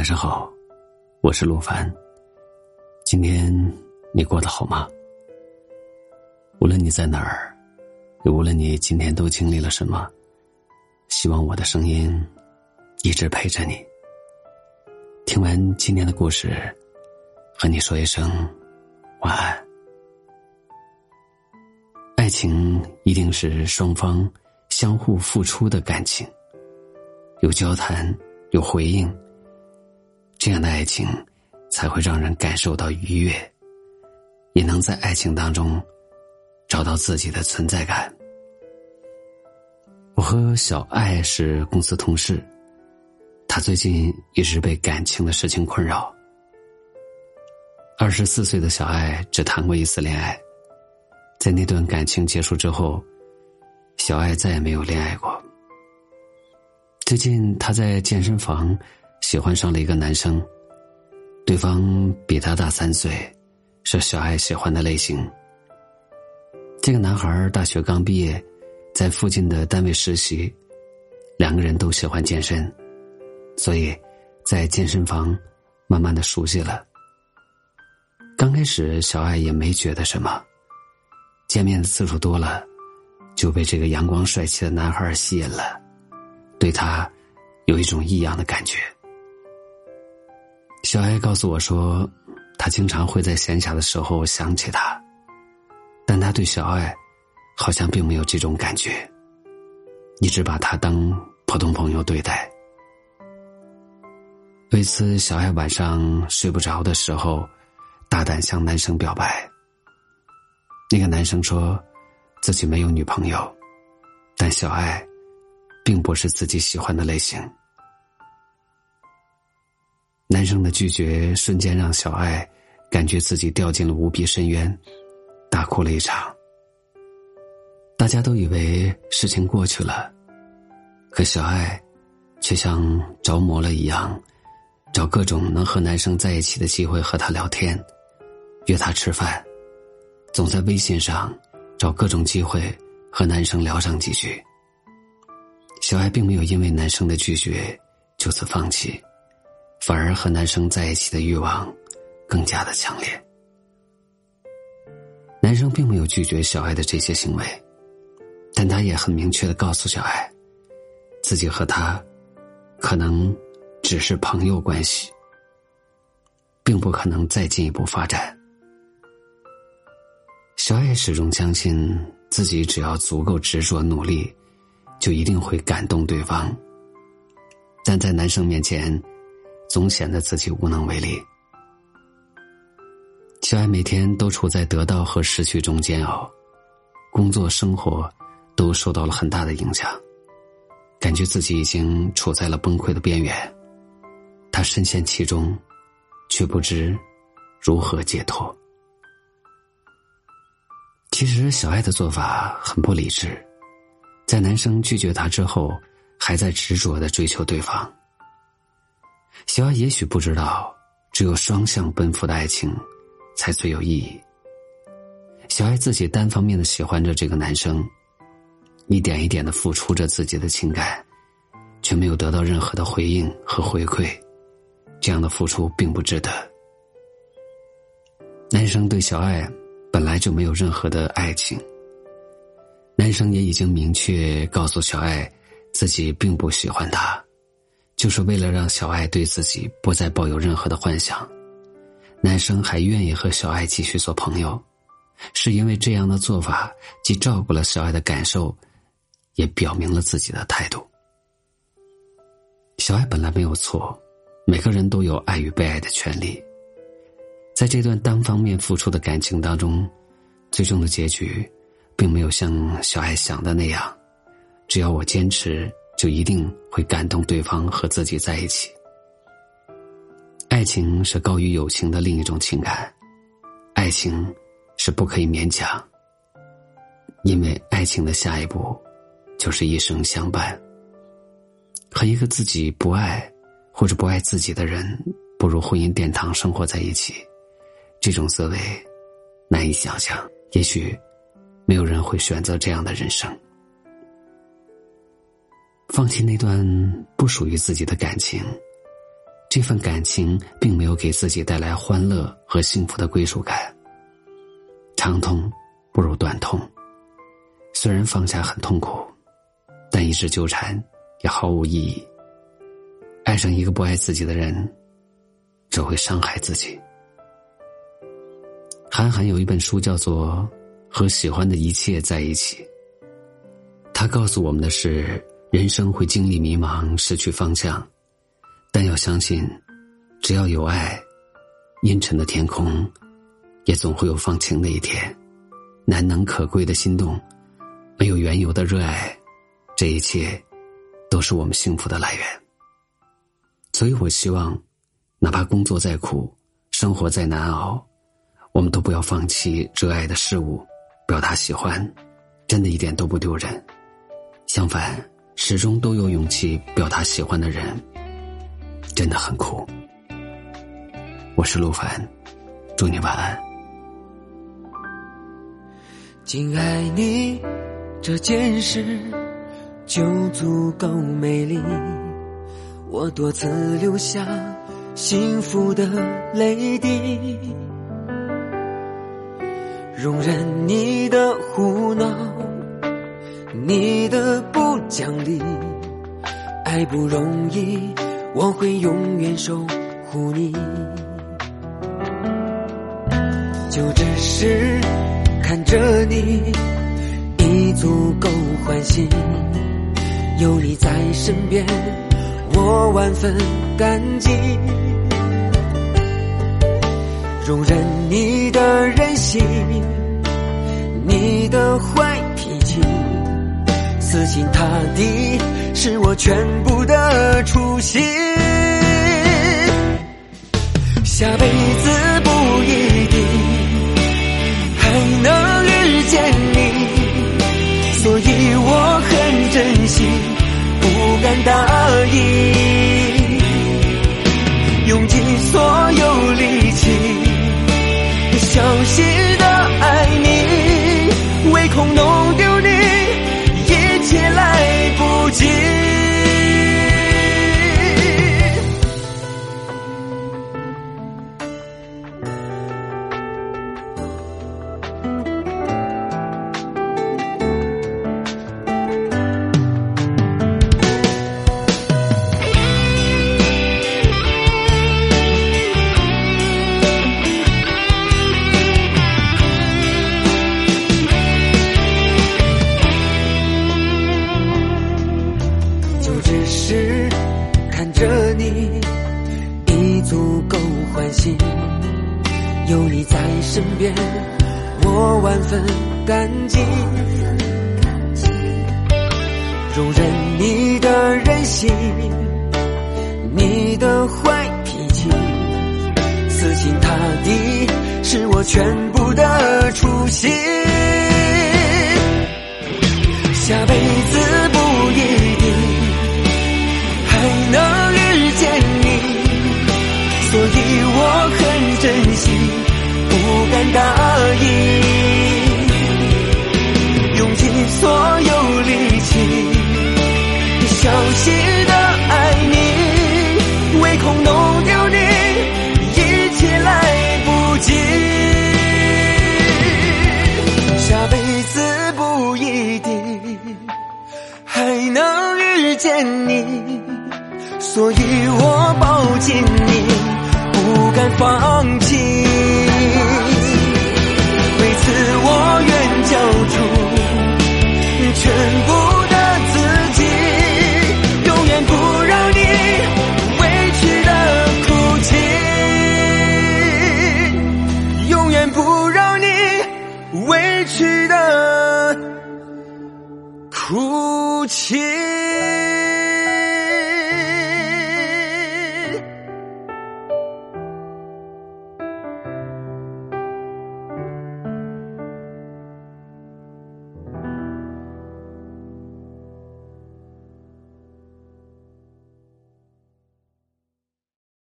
晚上好，我是陆凡。今天你过得好吗？无论你在哪儿，也无论你今天都经历了什么，希望我的声音一直陪着你。听完今天的故事，和你说一声晚安。爱情一定是双方相互付出的感情，有交谈，有回应。这样的爱情，才会让人感受到愉悦，也能在爱情当中找到自己的存在感。我和小爱是公司同事，她最近一直被感情的事情困扰。二十四岁的小爱只谈过一次恋爱，在那段感情结束之后，小爱再也没有恋爱过。最近她在健身房。喜欢上了一个男生，对方比他大三岁，是小爱喜欢的类型。这个男孩大学刚毕业，在附近的单位实习，两个人都喜欢健身，所以，在健身房慢慢的熟悉了。刚开始，小爱也没觉得什么，见面的次数多了，就被这个阳光帅气的男孩吸引了，对他有一种异样的感觉。小爱告诉我说，他经常会在闲暇的时候想起他，但他对小爱好像并没有这种感觉，一直把他当普通朋友对待。有一次，小爱晚上睡不着的时候，大胆向男生表白。那个男生说自己没有女朋友，但小爱并不是自己喜欢的类型。男生的拒绝瞬间让小爱感觉自己掉进了无比深渊，大哭了一场。大家都以为事情过去了，可小爱却像着魔了一样，找各种能和男生在一起的机会和他聊天，约他吃饭，总在微信上找各种机会和男生聊上几句。小爱并没有因为男生的拒绝就此放弃。反而和男生在一起的欲望更加的强烈。男生并没有拒绝小爱的这些行为，但他也很明确的告诉小爱，自己和他可能只是朋友关系，并不可能再进一步发展。小爱始终相信自己只要足够执着努力，就一定会感动对方。但在男生面前。总显得自己无能为力。小爱每天都处在得到和失去中煎熬，工作生活都受到了很大的影响，感觉自己已经处在了崩溃的边缘。他深陷其中，却不知如何解脱。其实，小爱的做法很不理智，在男生拒绝她之后，还在执着的追求对方。小爱也许不知道，只有双向奔赴的爱情，才最有意义。小爱自己单方面的喜欢着这个男生，一点一点的付出着自己的情感，却没有得到任何的回应和回馈，这样的付出并不值得。男生对小爱本来就没有任何的爱情，男生也已经明确告诉小爱，自己并不喜欢他。就是为了让小爱对自己不再抱有任何的幻想，男生还愿意和小爱继续做朋友，是因为这样的做法既照顾了小爱的感受，也表明了自己的态度。小爱本来没有错，每个人都有爱与被爱的权利，在这段单方面付出的感情当中，最终的结局，并没有像小爱想的那样，只要我坚持。就一定会感动对方和自己在一起。爱情是高于友情的另一种情感，爱情是不可以勉强，因为爱情的下一步就是一生相伴。和一个自己不爱或者不爱自己的人步入婚姻殿堂生活在一起，这种滋味难以想象。也许没有人会选择这样的人生。放弃那段不属于自己的感情，这份感情并没有给自己带来欢乐和幸福的归属感。长痛不如短痛，虽然放下很痛苦，但一直纠缠也毫无意义。爱上一个不爱自己的人，只会伤害自己。韩寒有一本书叫做《和喜欢的一切在一起》，他告诉我们的是：人生会经历迷茫，失去方向。但要相信，只要有爱，阴沉的天空，也总会有放晴的一天。难能可贵的心动，没有缘由的热爱，这一切，都是我们幸福的来源。所以我希望，哪怕工作再苦，生活再难熬，我们都不要放弃热爱的事物，表达喜欢，真的一点都不丢人。相反，始终都有勇气表达喜欢的人。真的很酷。我是陆凡，祝你晚安。仅爱你这件事就足够美丽，我多次流下幸福的泪滴，容忍你的胡闹，你的不奖励，爱不容易。我会永远守护你，就只是看着你已足够欢喜，有你在身边，我万分感激。容忍你的任性，你的坏，死心塌地是我全部的初心。下辈子不一定还能遇见你，所以我很珍惜，不敢大意，用尽所有力气，小心只是看着你已足够欢喜有你在身边，我万分感激。容忍你的任性，你的坏脾气，死心塌地是我全部的初心。下辈子不答应，用尽所有力气，小心的爱你，唯恐弄丢你，一切来不及。下辈子不一定还能遇见你，所以我抱紧你，不敢放弃。